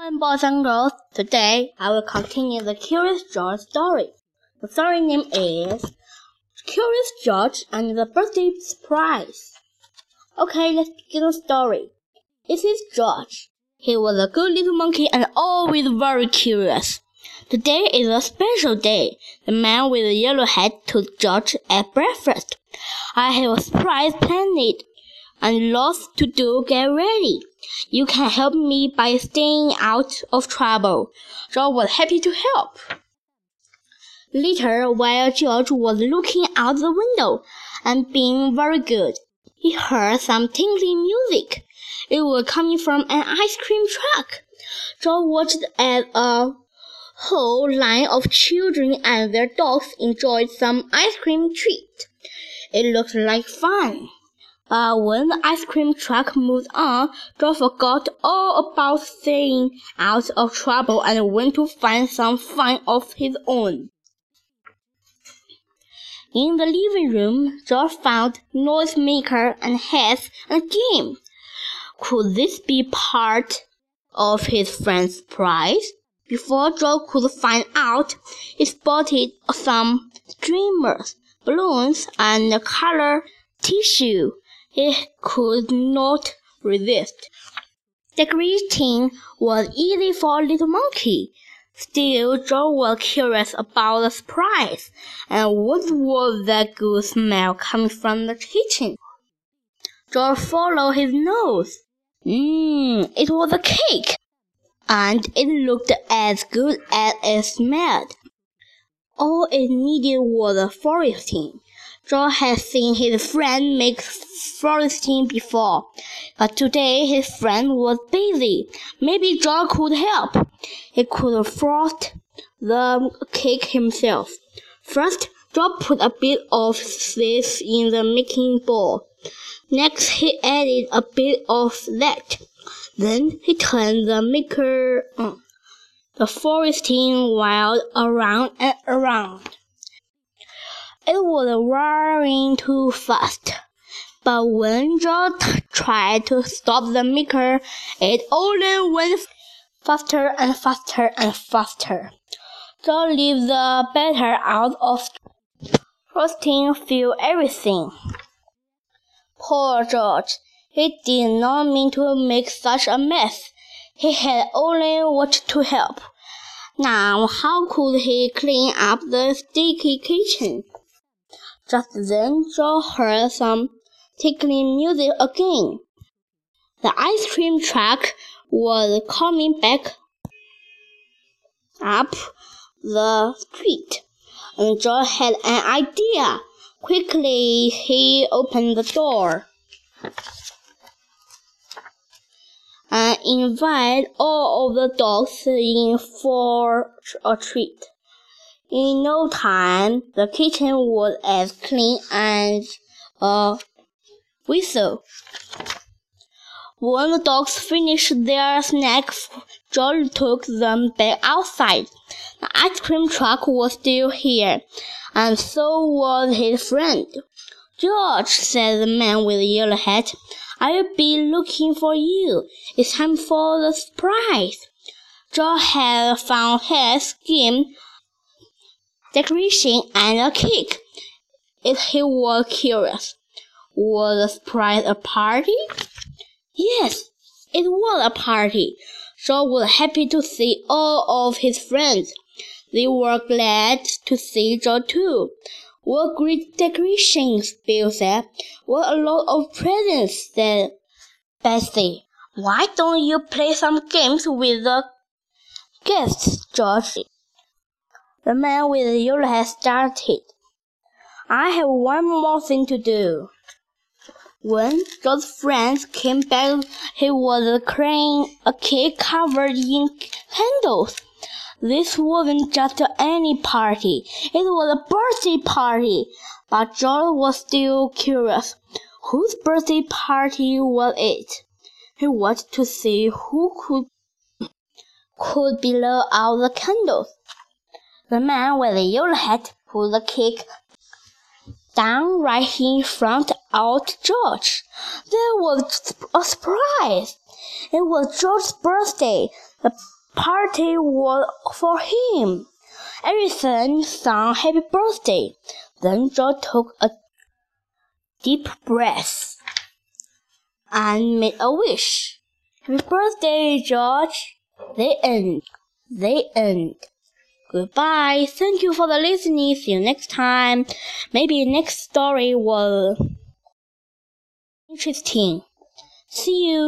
Hello, boys and girls. Today I will continue the Curious George story. The story name is Curious George and the Birthday Surprise. Okay, let's begin the story. This is George. He was a good little monkey and always very curious. Today is a special day. The man with the yellow hat took George at breakfast. I have a surprise planned and lots to do. Get ready. You can help me by staying out of trouble. George was happy to help. Later, while George was looking out the window and being very good, he heard some tinkling music. It was coming from an ice cream truck. George watched as a whole line of children and their dogs enjoyed some ice cream treat. It looked like fun. But when the ice cream truck moved on, George forgot all about staying out of trouble and went to find some fun of his own. In the living room, George found noisemaker and hats and game. Could this be part of his friend's prize? Before Joe could find out, he spotted some streamers, balloons, and color tissue. He could not resist. Decorating was easy for little monkey. Still, George was curious about the surprise, and what was that good smell coming from the kitchen? George followed his nose. Mmm, it was a cake, and it looked as good as it smelled. All it needed was a frosting. George had seen his friend make frosting before, but today his friend was busy. Maybe George could help. He could frost the cake himself. First, George put a bit of this in the making bowl. Next, he added a bit of that. Then he turned the maker, uh, the frosting while around and around. It was whirring too fast. But when George tried to stop the maker, it only went faster and faster and faster. George leave the batter out of frosting fill everything. Poor George! He did not mean to make such a mess. He had only wanted to help. Now how could he clean up the sticky kitchen? Just then George heard some tinkling music again. The ice cream truck was coming back up the street, and George had an idea. Quickly he opened the door and invited all of the dogs in for a treat. In no time, the kitchen was as clean as a whistle. When the dogs finished their snack, George took them back outside. The ice cream truck was still here, and so was his friend. George, said the man with the yellow hat, I'll be looking for you. It's time for the surprise. George had found his scheme decoration, and a cake. If he was curious, was the surprise a party? Yes, it was a party. George was happy to see all of his friends. They were glad to see George too. What great decorations, Bill said. What a lot of presents, said Betsy. Why don't you play some games with the guests, George? The man with the yellow hat started. I have one more thing to do. When George's friends came back, he was carrying a cake covered in candles. This wasn't just any party, it was a birthday party. But George was still curious. Whose birthday party was it? He wanted to see who could could blow out the candles. The man with the yellow hat put the cake down right in front of George. There was a surprise. It was George's birthday. The party was for him. Everyone sang happy birthday. Then George took a deep breath and made a wish. Happy birthday, George. The end. The end. Goodbye. Thank you for the listening. See you next time. Maybe next story will interesting. See you.